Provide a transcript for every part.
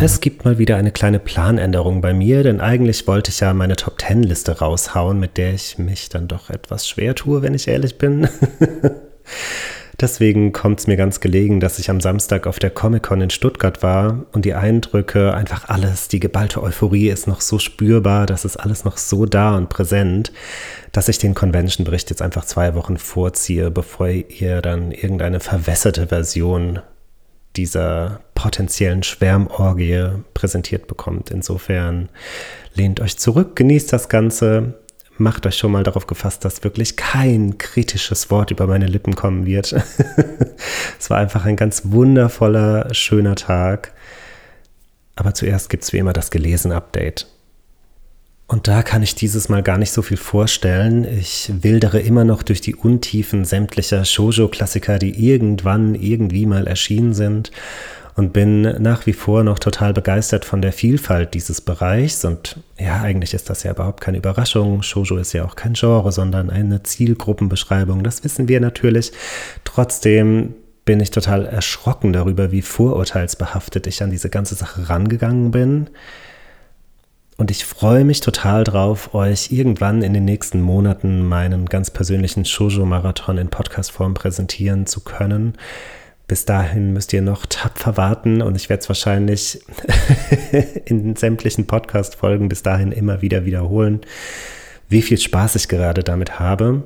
Es gibt mal wieder eine kleine Planänderung bei mir, denn eigentlich wollte ich ja meine Top 10 Liste raushauen, mit der ich mich dann doch etwas schwer tue, wenn ich ehrlich bin. Deswegen kommt es mir ganz gelegen, dass ich am Samstag auf der Comic-Con in Stuttgart war und die Eindrücke, einfach alles, die geballte Euphorie ist noch so spürbar, das ist alles noch so da und präsent, dass ich den Convention-Bericht jetzt einfach zwei Wochen vorziehe, bevor ihr dann irgendeine verwässerte Version dieser potenziellen Schwärmorgie präsentiert bekommt. Insofern lehnt euch zurück, genießt das Ganze macht euch schon mal darauf gefasst, dass wirklich kein kritisches Wort über meine Lippen kommen wird. es war einfach ein ganz wundervoller, schöner Tag. Aber zuerst gibt es wie immer das Gelesen-Update. Und da kann ich dieses Mal gar nicht so viel vorstellen. Ich wildere immer noch durch die Untiefen sämtlicher Shoujo-Klassiker, die irgendwann irgendwie mal erschienen sind und bin nach wie vor noch total begeistert von der Vielfalt dieses Bereichs. Und ja, eigentlich ist das ja überhaupt keine Überraschung. Shoujo ist ja auch kein Genre, sondern eine Zielgruppenbeschreibung. Das wissen wir natürlich. Trotzdem bin ich total erschrocken darüber, wie vorurteilsbehaftet ich an diese ganze Sache rangegangen bin. Und ich freue mich total drauf, euch irgendwann in den nächsten Monaten meinen ganz persönlichen Shoujo-Marathon in Podcastform präsentieren zu können. Bis dahin müsst ihr noch tapfer warten und ich werde es wahrscheinlich in sämtlichen Podcast-Folgen bis dahin immer wieder wiederholen, wie viel Spaß ich gerade damit habe.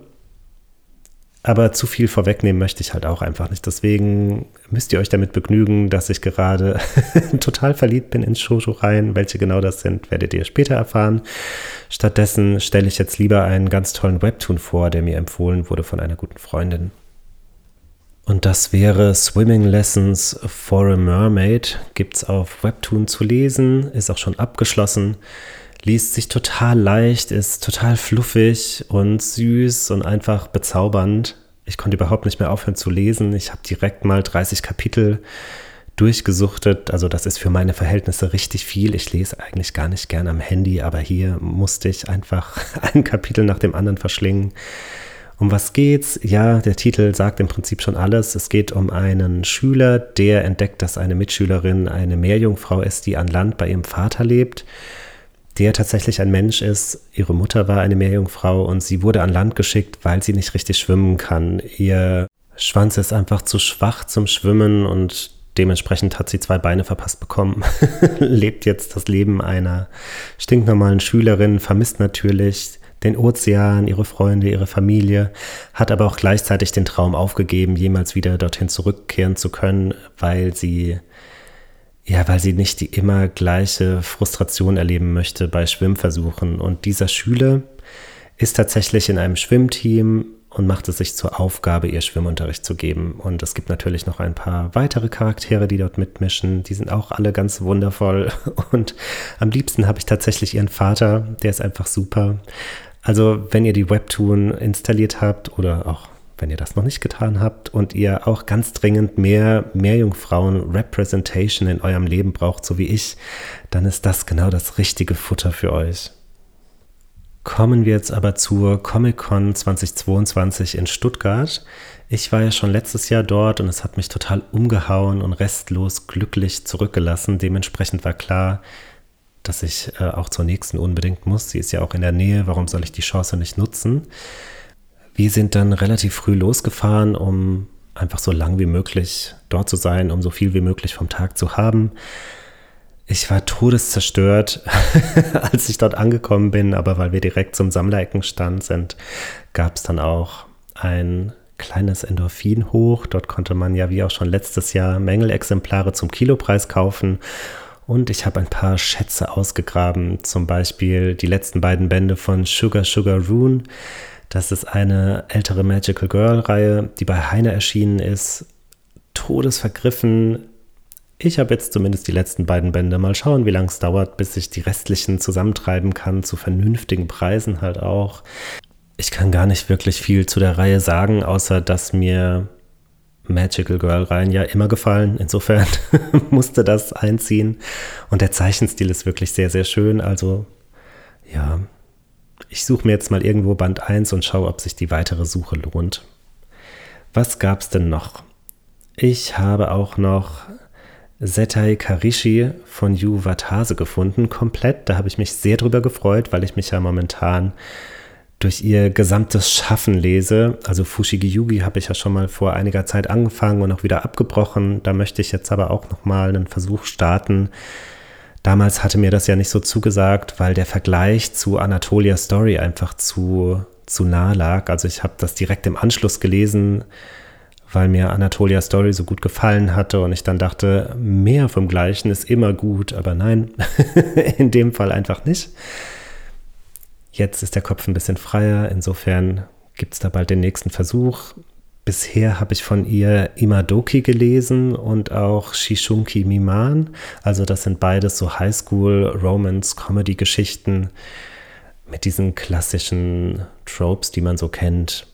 Aber zu viel vorwegnehmen möchte ich halt auch einfach nicht. Deswegen müsst ihr euch damit begnügen, dass ich gerade total verliebt bin in Shoujo-Reihen. Welche genau das sind, werdet ihr später erfahren. Stattdessen stelle ich jetzt lieber einen ganz tollen Webtoon vor, der mir empfohlen wurde von einer guten Freundin. Und das wäre Swimming Lessons for a Mermaid. Gibt es auf Webtoon zu lesen, ist auch schon abgeschlossen. Liest sich total leicht, ist total fluffig und süß und einfach bezaubernd. Ich konnte überhaupt nicht mehr aufhören zu lesen. Ich habe direkt mal 30 Kapitel durchgesuchtet. Also das ist für meine Verhältnisse richtig viel. Ich lese eigentlich gar nicht gern am Handy, aber hier musste ich einfach ein Kapitel nach dem anderen verschlingen. Um was geht's? Ja, der Titel sagt im Prinzip schon alles. Es geht um einen Schüler, der entdeckt, dass eine Mitschülerin eine Meerjungfrau ist, die an Land bei ihrem Vater lebt, der tatsächlich ein Mensch ist. Ihre Mutter war eine Meerjungfrau und sie wurde an Land geschickt, weil sie nicht richtig schwimmen kann. Ihr Schwanz ist einfach zu schwach zum Schwimmen und dementsprechend hat sie zwei Beine verpasst bekommen, lebt jetzt das Leben einer stinknormalen Schülerin, vermisst natürlich den Ozean, ihre Freunde, ihre Familie, hat aber auch gleichzeitig den Traum aufgegeben, jemals wieder dorthin zurückkehren zu können, weil sie ja, weil sie nicht die immer gleiche Frustration erleben möchte bei Schwimmversuchen. Und dieser Schüler ist tatsächlich in einem Schwimmteam und macht es sich zur Aufgabe, ihr Schwimmunterricht zu geben. Und es gibt natürlich noch ein paar weitere Charaktere, die dort mitmischen. Die sind auch alle ganz wundervoll. Und am liebsten habe ich tatsächlich ihren Vater, der ist einfach super. Also wenn ihr die Webtoon installiert habt oder auch wenn ihr das noch nicht getan habt und ihr auch ganz dringend mehr Meerjungfrauen-Representation in eurem Leben braucht, so wie ich, dann ist das genau das richtige Futter für euch. Kommen wir jetzt aber zur Comic-Con 2022 in Stuttgart. Ich war ja schon letztes Jahr dort und es hat mich total umgehauen und restlos glücklich zurückgelassen. Dementsprechend war klar, dass ich äh, auch zur nächsten unbedingt muss. Sie ist ja auch in der Nähe, warum soll ich die Chance nicht nutzen? Wir sind dann relativ früh losgefahren, um einfach so lang wie möglich dort zu sein, um so viel wie möglich vom Tag zu haben. Ich war todeszerstört, als ich dort angekommen bin, aber weil wir direkt zum Sammlereckenstand sind, gab es dann auch ein kleines Endorphin hoch. Dort konnte man ja wie auch schon letztes Jahr Mängelexemplare zum Kilopreis kaufen und ich habe ein paar Schätze ausgegraben, zum Beispiel die letzten beiden Bände von Sugar Sugar Rune. Das ist eine ältere Magical Girl-Reihe, die bei Heine erschienen ist. Todesvergriffen. Ich habe jetzt zumindest die letzten beiden Bände. Mal schauen, wie lange es dauert, bis ich die restlichen zusammentreiben kann, zu vernünftigen Preisen halt auch. Ich kann gar nicht wirklich viel zu der Reihe sagen, außer dass mir Magical Girl Reihen ja immer gefallen. Insofern musste das einziehen. Und der Zeichenstil ist wirklich sehr, sehr schön. Also ja, ich suche mir jetzt mal irgendwo Band 1 und schaue, ob sich die weitere Suche lohnt. Was gab's denn noch? Ich habe auch noch Setai Karishi von Yu Watase gefunden, komplett. Da habe ich mich sehr drüber gefreut, weil ich mich ja momentan durch ihr gesamtes Schaffen lese. Also Fushigi Yugi habe ich ja schon mal vor einiger Zeit angefangen und auch wieder abgebrochen. Da möchte ich jetzt aber auch noch mal einen Versuch starten. Damals hatte mir das ja nicht so zugesagt, weil der Vergleich zu Anatolia Story einfach zu, zu nah lag. Also ich habe das direkt im Anschluss gelesen, weil mir Anatolia Story so gut gefallen hatte und ich dann dachte, mehr vom Gleichen ist immer gut, aber nein, in dem Fall einfach nicht. Jetzt ist der Kopf ein bisschen freier, insofern gibt es da bald den nächsten Versuch. Bisher habe ich von ihr Imadoki gelesen und auch Shishunki Miman. Also das sind beides so Highschool-Romance-Comedy-Geschichten mit diesen klassischen Tropes, die man so kennt.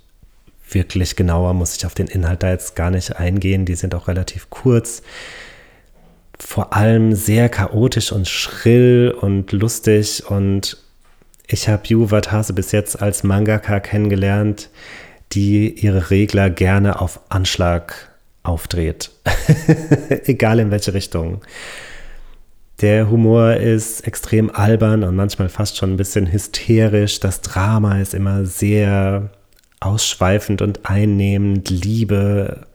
Wirklich genauer muss ich auf den Inhalt da jetzt gar nicht eingehen. Die sind auch relativ kurz. Vor allem sehr chaotisch und schrill und lustig und ich habe Yu Watase bis jetzt als Mangaka kennengelernt, die ihre Regler gerne auf Anschlag aufdreht. Egal in welche Richtung. Der Humor ist extrem albern und manchmal fast schon ein bisschen hysterisch. Das Drama ist immer sehr ausschweifend und einnehmend. Liebe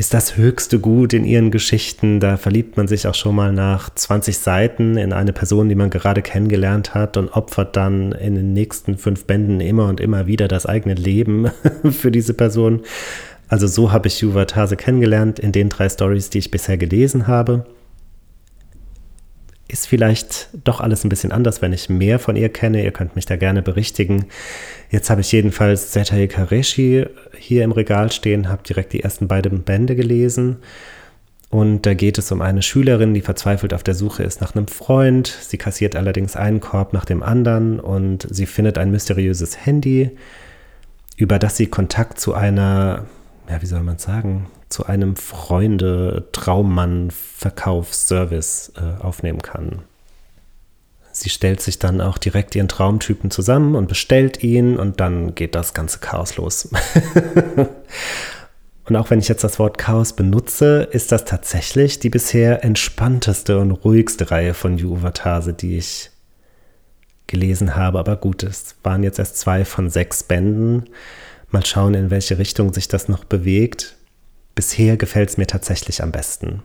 ist das höchste Gut in ihren Geschichten. Da verliebt man sich auch schon mal nach 20 Seiten in eine Person, die man gerade kennengelernt hat und opfert dann in den nächsten fünf Bänden immer und immer wieder das eigene Leben für diese Person. Also so habe ich Yuva Tase kennengelernt in den drei Stories, die ich bisher gelesen habe ist vielleicht doch alles ein bisschen anders, wenn ich mehr von ihr kenne. Ihr könnt mich da gerne berichtigen. Jetzt habe ich jedenfalls Zetai Kareshi hier im Regal stehen, habe direkt die ersten beiden Bände gelesen. Und da geht es um eine Schülerin, die verzweifelt auf der Suche ist nach einem Freund. Sie kassiert allerdings einen Korb nach dem anderen und sie findet ein mysteriöses Handy, über das sie Kontakt zu einer, ja, wie soll man sagen, zu einem Freunde-Traummann-Verkaufsservice äh, aufnehmen kann. Sie stellt sich dann auch direkt ihren Traumtypen zusammen und bestellt ihn und dann geht das ganze Chaos los. und auch wenn ich jetzt das Wort Chaos benutze, ist das tatsächlich die bisher entspannteste und ruhigste Reihe von Yu Watase, die ich gelesen habe. Aber gut, es waren jetzt erst zwei von sechs Bänden. Mal schauen, in welche Richtung sich das noch bewegt bisher gefällt es mir tatsächlich am besten.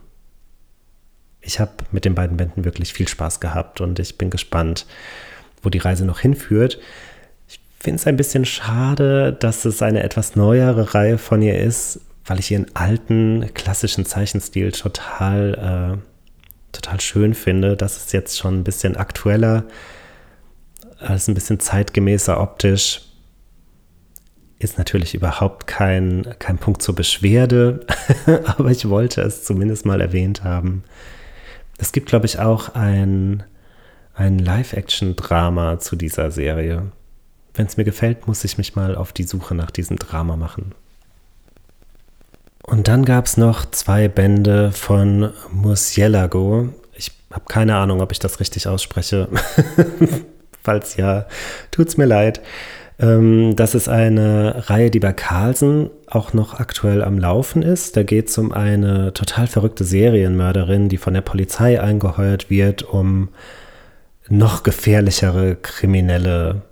Ich habe mit den beiden Bänden wirklich viel Spaß gehabt und ich bin gespannt, wo die Reise noch hinführt. Ich finde es ein bisschen schade, dass es eine etwas neuere Reihe von ihr ist, weil ich ihren alten klassischen Zeichenstil total, äh, total schön finde. Das ist jetzt schon ein bisschen aktueller, alles ein bisschen zeitgemäßer optisch ist natürlich überhaupt kein, kein Punkt zur Beschwerde, aber ich wollte es zumindest mal erwähnt haben. Es gibt, glaube ich, auch ein, ein Live-Action-Drama zu dieser Serie. Wenn es mir gefällt, muss ich mich mal auf die Suche nach diesem Drama machen. Und dann gab es noch zwei Bände von Musielago. Ich habe keine Ahnung, ob ich das richtig ausspreche. Falls ja, tut's mir leid. Ähm, das ist eine Reihe, die bei Carlsen auch noch aktuell am Laufen ist. Da geht es um eine total verrückte Serienmörderin, die von der Polizei eingeheuert wird, um noch gefährlichere Kriminelle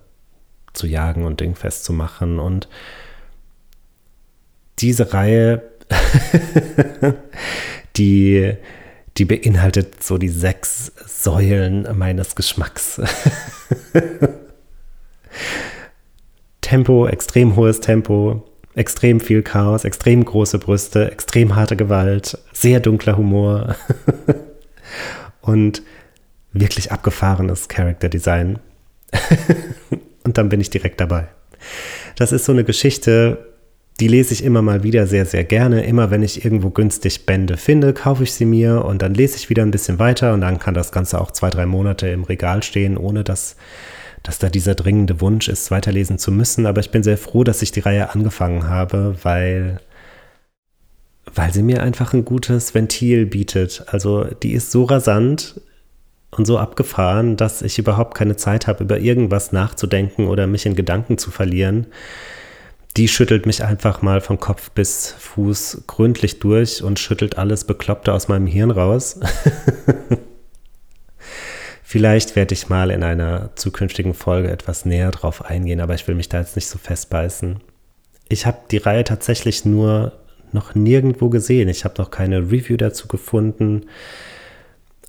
zu jagen und dingfest zu machen. Und diese Reihe, die, die beinhaltet so die sechs Säulen meines Geschmacks. Tempo, extrem hohes Tempo, extrem viel Chaos, extrem große Brüste, extrem harte Gewalt, sehr dunkler Humor und wirklich abgefahrenes Character Design. und dann bin ich direkt dabei. Das ist so eine Geschichte, die lese ich immer mal wieder sehr, sehr gerne. Immer wenn ich irgendwo günstig Bände finde, kaufe ich sie mir und dann lese ich wieder ein bisschen weiter und dann kann das Ganze auch zwei, drei Monate im Regal stehen, ohne dass dass da dieser dringende Wunsch ist, weiterlesen zu müssen. Aber ich bin sehr froh, dass ich die Reihe angefangen habe, weil, weil sie mir einfach ein gutes Ventil bietet. Also die ist so rasant und so abgefahren, dass ich überhaupt keine Zeit habe, über irgendwas nachzudenken oder mich in Gedanken zu verlieren die schüttelt mich einfach mal von Kopf bis Fuß gründlich durch und schüttelt alles Bekloppte aus meinem Hirn raus. Vielleicht werde ich mal in einer zukünftigen Folge etwas näher drauf eingehen, aber ich will mich da jetzt nicht so festbeißen. Ich habe die Reihe tatsächlich nur noch nirgendwo gesehen. Ich habe noch keine Review dazu gefunden.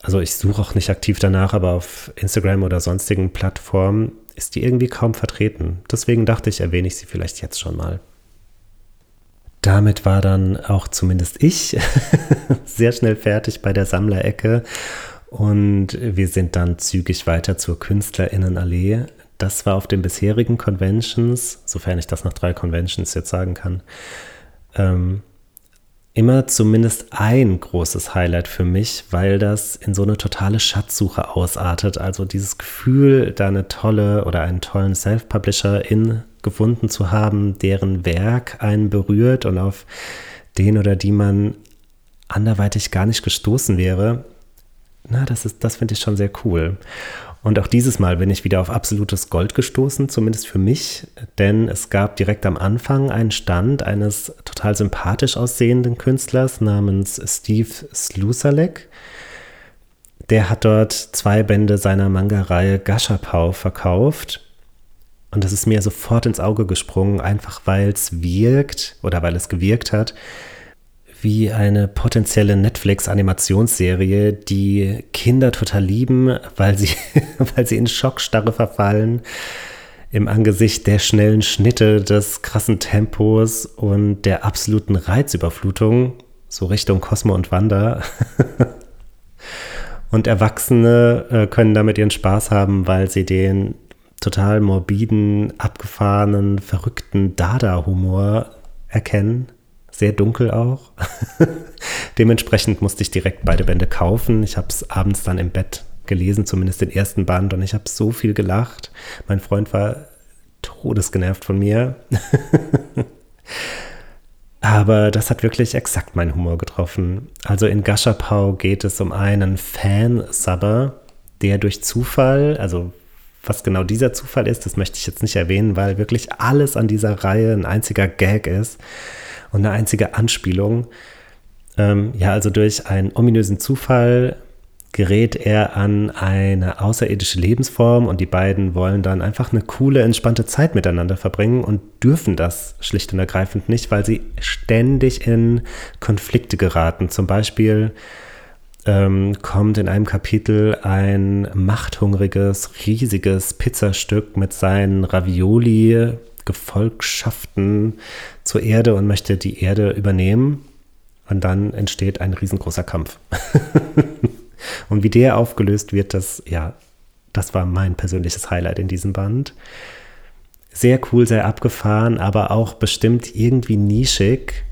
Also ich suche auch nicht aktiv danach, aber auf Instagram oder sonstigen Plattformen ist die irgendwie kaum vertreten. Deswegen dachte ich, erwähne ich sie vielleicht jetzt schon mal. Damit war dann auch zumindest ich sehr schnell fertig bei der Sammlerecke und wir sind dann zügig weiter zur Künstlerinnenallee. Das war auf den bisherigen Conventions, sofern ich das nach drei Conventions jetzt sagen kann, ähm, immer zumindest ein großes Highlight für mich, weil das in so eine totale Schatzsuche ausartet. Also dieses Gefühl, da eine tolle oder einen tollen Self-Publisher in gefunden zu haben, deren Werk einen berührt und auf den oder die man anderweitig gar nicht gestoßen wäre. Na, das ist, das finde ich schon sehr cool. Und auch dieses Mal bin ich wieder auf absolutes Gold gestoßen, zumindest für mich, denn es gab direkt am Anfang einen Stand eines total sympathisch aussehenden Künstlers namens Steve Slusalek. Der hat dort zwei Bände seiner Manga-Reihe Gashapau verkauft. Und das ist mir sofort ins Auge gesprungen, einfach weil es wirkt oder weil es gewirkt hat wie eine potenzielle Netflix-Animationsserie, die Kinder total lieben, weil sie, weil sie in Schockstarre verfallen im Angesicht der schnellen Schnitte, des krassen Tempos und der absoluten Reizüberflutung, so Richtung Cosmo und Wanda. und Erwachsene äh, können damit ihren Spaß haben, weil sie den total morbiden, abgefahrenen, verrückten Dada-Humor erkennen sehr dunkel auch. Dementsprechend musste ich direkt beide Bände kaufen. Ich habe es abends dann im Bett gelesen, zumindest den ersten Band, und ich habe so viel gelacht. Mein Freund war todesgenervt von mir. Aber das hat wirklich exakt meinen Humor getroffen. Also in Gashapau geht es um einen Fan-Subber, der durch Zufall, also was genau dieser Zufall ist, das möchte ich jetzt nicht erwähnen, weil wirklich alles an dieser Reihe ein einziger Gag ist und eine einzige Anspielung. Ähm, ja, also durch einen ominösen Zufall gerät er an eine außerirdische Lebensform und die beiden wollen dann einfach eine coole, entspannte Zeit miteinander verbringen und dürfen das schlicht und ergreifend nicht, weil sie ständig in Konflikte geraten. Zum Beispiel ähm, kommt in einem Kapitel ein machthungriges, riesiges Pizzastück mit seinen Ravioli Gefolgschaften zur Erde und möchte die Erde übernehmen. Und dann entsteht ein riesengroßer Kampf. und wie der aufgelöst wird, das, ja, das war mein persönliches Highlight in diesem Band. Sehr cool, sehr abgefahren, aber auch bestimmt irgendwie nischig.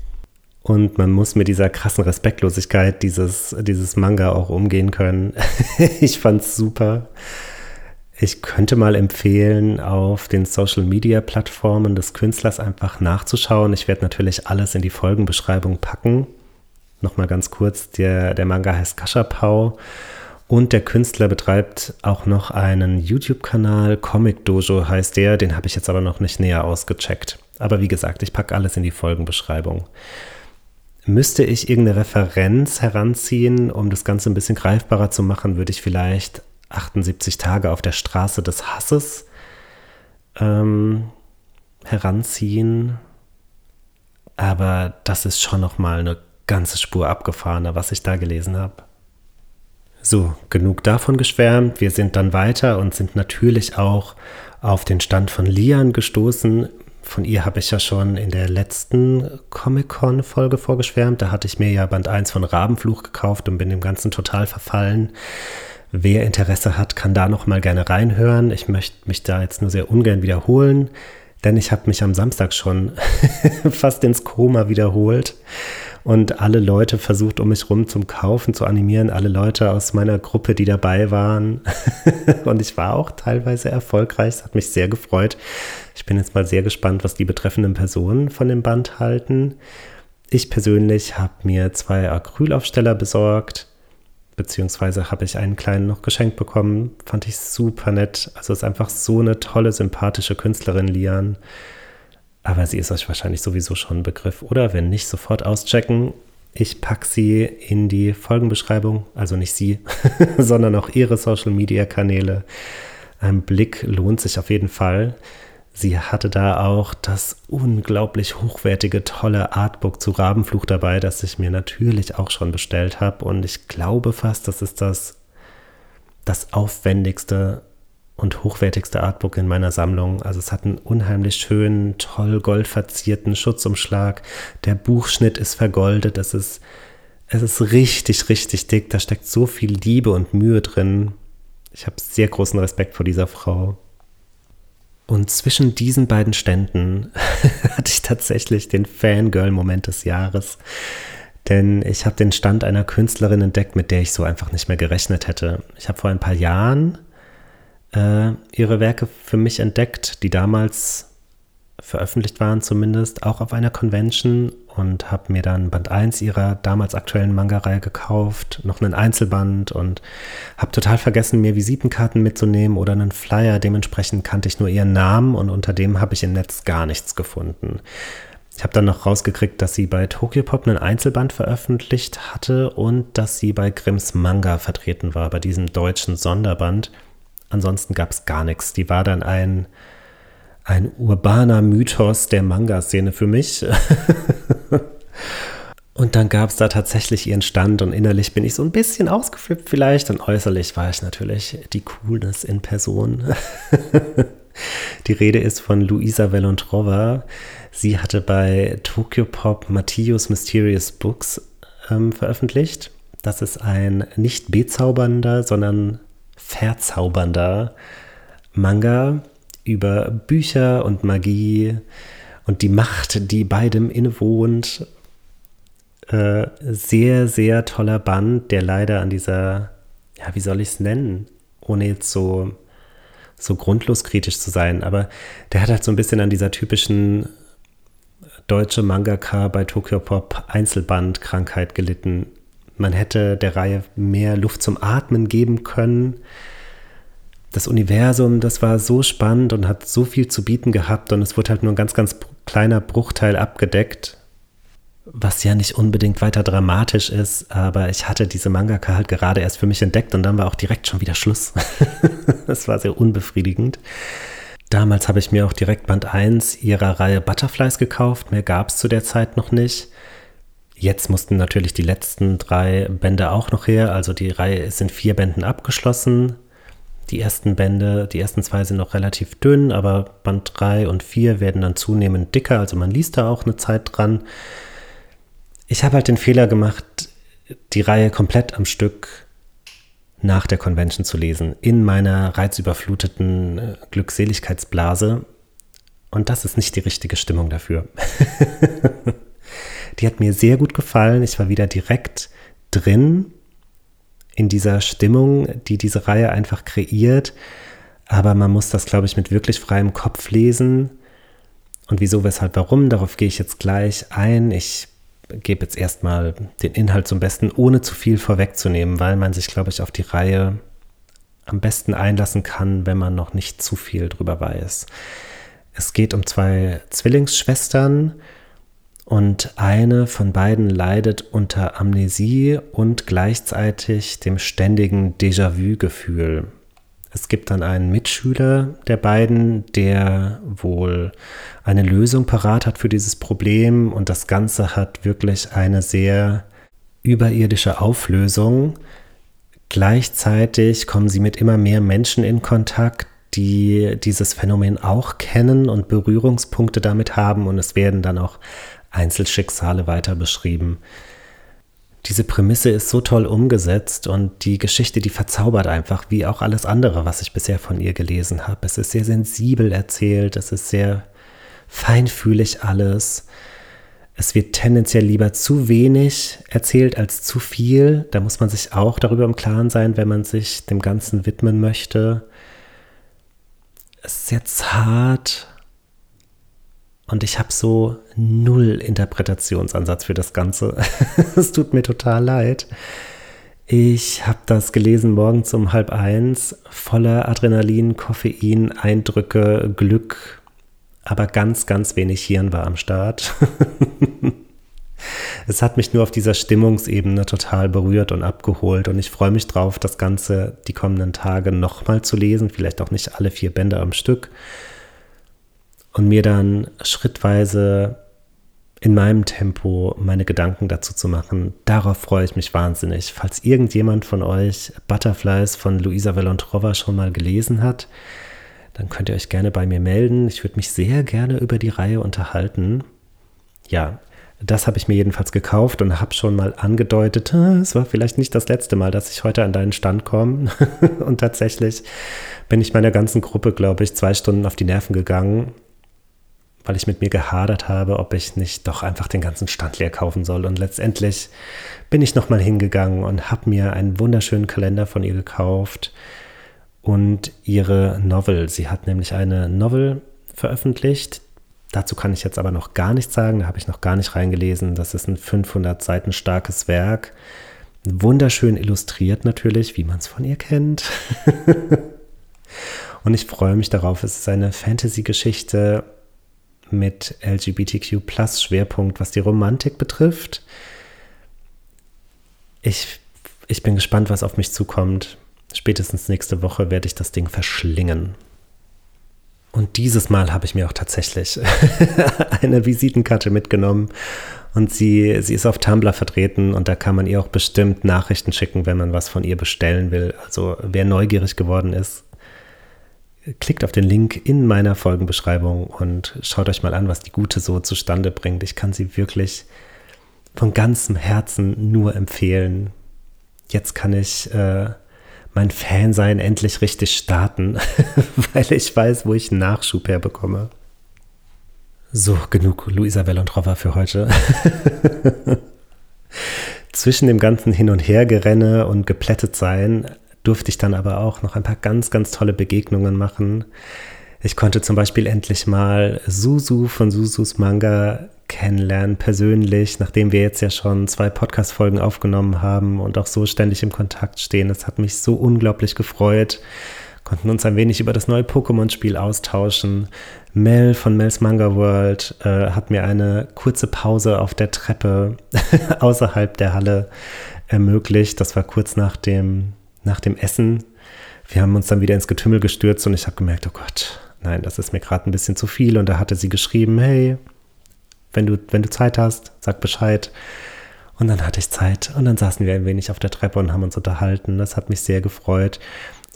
Und man muss mit dieser krassen Respektlosigkeit dieses, dieses Manga auch umgehen können. ich fand's super. Ich könnte mal empfehlen, auf den Social-Media-Plattformen des Künstlers einfach nachzuschauen. Ich werde natürlich alles in die Folgenbeschreibung packen. Nochmal ganz kurz, der, der Manga heißt Kashapau und der Künstler betreibt auch noch einen YouTube-Kanal, Comic Dojo heißt der, den habe ich jetzt aber noch nicht näher ausgecheckt. Aber wie gesagt, ich packe alles in die Folgenbeschreibung. Müsste ich irgendeine Referenz heranziehen, um das Ganze ein bisschen greifbarer zu machen, würde ich vielleicht 78 Tage auf der Straße des Hasses ähm, heranziehen. Aber das ist schon noch mal eine ganze Spur abgefahrener, was ich da gelesen habe. So, genug davon geschwärmt. Wir sind dann weiter und sind natürlich auch auf den Stand von Lian gestoßen. Von ihr habe ich ja schon in der letzten Comic-Con-Folge vorgeschwärmt. Da hatte ich mir ja Band 1 von Rabenfluch gekauft und bin dem Ganzen total verfallen. Wer Interesse hat, kann da noch mal gerne reinhören. Ich möchte mich da jetzt nur sehr ungern wiederholen, denn ich habe mich am Samstag schon fast ins Koma wiederholt und alle Leute versucht, um mich rum zum Kaufen zu animieren, alle Leute aus meiner Gruppe, die dabei waren. und ich war auch teilweise erfolgreich, das hat mich sehr gefreut. Ich bin jetzt mal sehr gespannt, was die betreffenden Personen von dem Band halten. Ich persönlich habe mir zwei Acrylaufsteller besorgt, beziehungsweise habe ich einen kleinen noch geschenkt bekommen. Fand ich super nett. Also ist einfach so eine tolle, sympathische Künstlerin, Lian. Aber sie ist euch wahrscheinlich sowieso schon ein Begriff. Oder wenn nicht, sofort auschecken. Ich packe sie in die Folgenbeschreibung. Also nicht sie, sondern auch ihre Social-Media-Kanäle. Ein Blick lohnt sich auf jeden Fall. Sie hatte da auch das unglaublich hochwertige, tolle Artbook zu Rabenfluch dabei, das ich mir natürlich auch schon bestellt habe. Und ich glaube fast, das ist das, das aufwendigste und hochwertigste Artbook in meiner Sammlung. Also es hat einen unheimlich schönen, toll goldverzierten Schutzumschlag. Der Buchschnitt ist vergoldet. Es ist, es ist richtig, richtig dick. Da steckt so viel Liebe und Mühe drin. Ich habe sehr großen Respekt vor dieser Frau. Und zwischen diesen beiden Ständen hatte ich tatsächlich den Fangirl-Moment des Jahres. Denn ich habe den Stand einer Künstlerin entdeckt, mit der ich so einfach nicht mehr gerechnet hätte. Ich habe vor ein paar Jahren äh, ihre Werke für mich entdeckt, die damals veröffentlicht waren zumindest, auch auf einer Convention und habe mir dann Band 1 ihrer damals aktuellen Manga-Reihe gekauft, noch einen Einzelband und habe total vergessen, mir Visitenkarten mitzunehmen oder einen Flyer. Dementsprechend kannte ich nur ihren Namen und unter dem habe ich im Netz gar nichts gefunden. Ich habe dann noch rausgekriegt, dass sie bei Tokyopop einen Einzelband veröffentlicht hatte und dass sie bei Grimms Manga vertreten war, bei diesem deutschen Sonderband. Ansonsten gab es gar nichts. Die war dann ein ein urbaner Mythos der Manga-Szene für mich. und dann gab es da tatsächlich ihren Stand und innerlich bin ich so ein bisschen ausgeflippt vielleicht und äußerlich war ich natürlich die Coolness in Person. die Rede ist von Luisa Velontrova. Sie hatte bei Tokyo Pop Matthias Mysterious Books ähm, veröffentlicht. Das ist ein nicht bezaubernder, sondern verzaubernder Manga, über Bücher und Magie und die Macht, die beidem innewohnt. Äh, sehr, sehr toller Band, der leider an dieser, ja, wie soll ich es nennen, ohne jetzt so, so grundlos kritisch zu sein, aber der hat halt so ein bisschen an dieser typischen deutsche Mangaka bei Tokyo Pop Einzelbandkrankheit gelitten. Man hätte der Reihe mehr Luft zum Atmen geben können das Universum, das war so spannend und hat so viel zu bieten gehabt und es wurde halt nur ein ganz, ganz kleiner Bruchteil abgedeckt, was ja nicht unbedingt weiter dramatisch ist, aber ich hatte diese Mangaka halt gerade erst für mich entdeckt und dann war auch direkt schon wieder Schluss. das war sehr unbefriedigend. Damals habe ich mir auch direkt Band 1 ihrer Reihe Butterflies gekauft, mehr gab es zu der Zeit noch nicht. Jetzt mussten natürlich die letzten drei Bände auch noch her, also die Reihe ist in vier Bänden abgeschlossen. Die ersten Bände, die ersten zwei sind noch relativ dünn, aber Band 3 und 4 werden dann zunehmend dicker, also man liest da auch eine Zeit dran. Ich habe halt den Fehler gemacht, die Reihe komplett am Stück nach der Convention zu lesen, in meiner reizüberfluteten äh, Glückseligkeitsblase. Und das ist nicht die richtige Stimmung dafür. die hat mir sehr gut gefallen. Ich war wieder direkt drin in dieser Stimmung, die diese Reihe einfach kreiert. Aber man muss das, glaube ich, mit wirklich freiem Kopf lesen. Und wieso, weshalb, warum, darauf gehe ich jetzt gleich ein. Ich gebe jetzt erstmal den Inhalt zum Besten, ohne zu viel vorwegzunehmen, weil man sich, glaube ich, auf die Reihe am besten einlassen kann, wenn man noch nicht zu viel drüber weiß. Es geht um zwei Zwillingsschwestern, und eine von beiden leidet unter Amnesie und gleichzeitig dem ständigen Déjà-vu-Gefühl. Es gibt dann einen Mitschüler der beiden, der wohl eine Lösung parat hat für dieses Problem und das Ganze hat wirklich eine sehr überirdische Auflösung. Gleichzeitig kommen sie mit immer mehr Menschen in Kontakt, die dieses Phänomen auch kennen und Berührungspunkte damit haben und es werden dann auch Einzelschicksale weiter beschrieben. Diese Prämisse ist so toll umgesetzt und die Geschichte, die verzaubert einfach, wie auch alles andere, was ich bisher von ihr gelesen habe. Es ist sehr sensibel erzählt, es ist sehr feinfühlig alles. Es wird tendenziell lieber zu wenig erzählt als zu viel. Da muss man sich auch darüber im Klaren sein, wenn man sich dem Ganzen widmen möchte. Es ist sehr zart und ich habe so null Interpretationsansatz für das Ganze. es tut mir total leid. Ich habe das gelesen morgens um halb eins, voller Adrenalin, Koffein, Eindrücke, Glück, aber ganz, ganz wenig Hirn war am Start. es hat mich nur auf dieser Stimmungsebene total berührt und abgeholt und ich freue mich drauf, das Ganze die kommenden Tage nochmal zu lesen, vielleicht auch nicht alle vier Bände am Stück und mir dann schrittweise in meinem Tempo meine Gedanken dazu zu machen. Darauf freue ich mich wahnsinnig. Falls irgendjemand von euch Butterflies von Luisa Velontrova schon mal gelesen hat, dann könnt ihr euch gerne bei mir melden. Ich würde mich sehr gerne über die Reihe unterhalten. Ja, das habe ich mir jedenfalls gekauft und habe schon mal angedeutet, es war vielleicht nicht das letzte Mal, dass ich heute an deinen Stand komme. und tatsächlich bin ich meiner ganzen Gruppe, glaube ich, zwei Stunden auf die Nerven gegangen, weil ich mit mir gehadert habe, ob ich nicht doch einfach den ganzen Stand leer kaufen soll. Und letztendlich bin ich nochmal hingegangen und habe mir einen wunderschönen Kalender von ihr gekauft und ihre Novel. Sie hat nämlich eine Novel veröffentlicht. Dazu kann ich jetzt aber noch gar nichts sagen, da habe ich noch gar nicht reingelesen. Das ist ein 500 Seiten starkes Werk. Wunderschön illustriert natürlich, wie man es von ihr kennt. und ich freue mich darauf. Es ist eine Fantasy-Geschichte mit LGBTQ Plus Schwerpunkt, was die Romantik betrifft. Ich, ich bin gespannt, was auf mich zukommt. Spätestens nächste Woche werde ich das Ding verschlingen. Und dieses Mal habe ich mir auch tatsächlich eine Visitenkarte mitgenommen. Und sie, sie ist auf Tumblr vertreten und da kann man ihr auch bestimmt Nachrichten schicken, wenn man was von ihr bestellen will. Also wer neugierig geworden ist, klickt auf den Link in meiner Folgenbeschreibung und schaut euch mal an, was die Gute so zustande bringt. Ich kann sie wirklich von ganzem Herzen nur empfehlen. Jetzt kann ich äh, mein Fansein endlich richtig starten, weil ich weiß, wo ich Nachschub herbekomme. So, genug Luisa Velontrova für heute. Zwischen dem ganzen Hin- und Hergerenne und geplättet sein durfte ich dann aber auch noch ein paar ganz, ganz tolle Begegnungen machen. Ich konnte zum Beispiel endlich mal Susu von Susus Manga kennenlernen, persönlich, nachdem wir jetzt ja schon zwei Podcast-Folgen aufgenommen haben und auch so ständig im Kontakt stehen. Es hat mich so unglaublich gefreut. Konnten uns ein wenig über das neue Pokémon-Spiel austauschen. Mel von Mel's Manga World äh, hat mir eine kurze Pause auf der Treppe außerhalb der Halle ermöglicht. Das war kurz nach dem, nach dem Essen. Wir haben uns dann wieder ins Getümmel gestürzt und ich habe gemerkt, oh Gott, nein, das ist mir gerade ein bisschen zu viel. Und da hatte sie geschrieben, hey, wenn du, wenn du Zeit hast, sag Bescheid. Und dann hatte ich Zeit und dann saßen wir ein wenig auf der Treppe und haben uns unterhalten. Das hat mich sehr gefreut.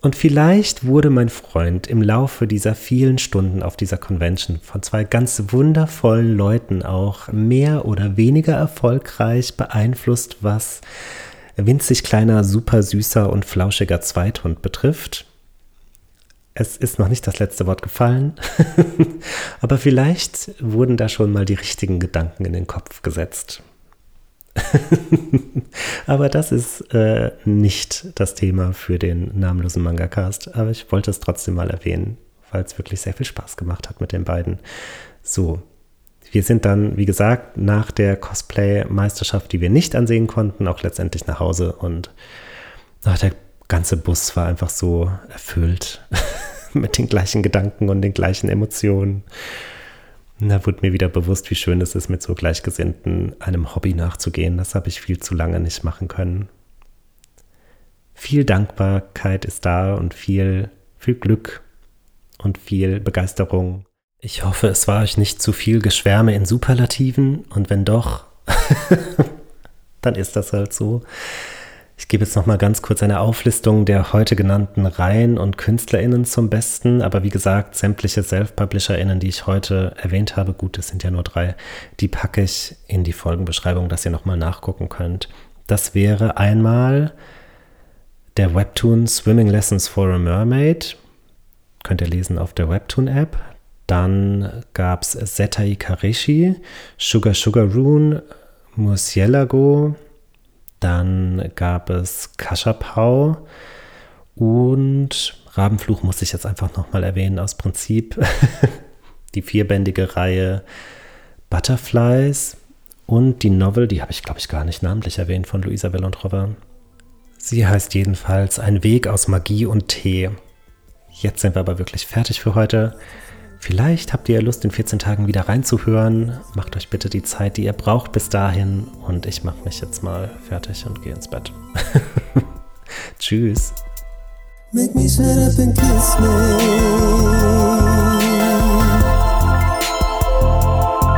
Und vielleicht wurde mein Freund im Laufe dieser vielen Stunden auf dieser Convention von zwei ganz wundervollen Leuten auch mehr oder weniger erfolgreich beeinflusst, was winzig kleiner, super süßer und flauschiger Zweithund betrifft. Es ist noch nicht das letzte Wort gefallen, aber vielleicht wurden da schon mal die richtigen Gedanken in den Kopf gesetzt. aber das ist äh, nicht das Thema für den namenlosen Manga-Cast, aber ich wollte es trotzdem mal erwähnen, weil es wirklich sehr viel Spaß gemacht hat mit den beiden. So, wir sind dann, wie gesagt, nach der Cosplay-Meisterschaft, die wir nicht ansehen konnten, auch letztendlich nach Hause und ach, der ganze Bus war einfach so erfüllt mit den gleichen Gedanken und den gleichen Emotionen. Da wurde mir wieder bewusst, wie schön es ist, mit so Gleichgesinnten einem Hobby nachzugehen. Das habe ich viel zu lange nicht machen können. Viel Dankbarkeit ist da und viel, viel Glück und viel Begeisterung. Ich hoffe, es war euch nicht zu viel Geschwärme in Superlativen und wenn doch, dann ist das halt so. Ich gebe jetzt noch mal ganz kurz eine Auflistung der heute genannten Reihen und KünstlerInnen zum Besten. Aber wie gesagt, sämtliche Self-PublisherInnen, die ich heute erwähnt habe, gut, es sind ja nur drei, die packe ich in die Folgenbeschreibung, dass ihr noch mal nachgucken könnt. Das wäre einmal der Webtoon Swimming Lessons for a Mermaid. Könnt ihr lesen auf der Webtoon-App. Dann gab es Setai Kareshi, Sugar Sugar Rune, Murcielago. Dann gab es Kashapau und Rabenfluch muss ich jetzt einfach nochmal erwähnen aus Prinzip. die vierbändige Reihe Butterflies und die Novel, die habe ich glaube ich gar nicht namentlich erwähnt von Luisa Vellandrova. Sie heißt jedenfalls Ein Weg aus Magie und Tee. Jetzt sind wir aber wirklich fertig für heute. Vielleicht habt ihr Lust, in 14 Tagen wieder reinzuhören. Macht euch bitte die Zeit, die ihr braucht bis dahin. Und ich mache mich jetzt mal fertig und gehe ins Bett. Tschüss. Make me shut up and kiss me.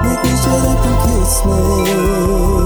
Make me shut up and kiss me.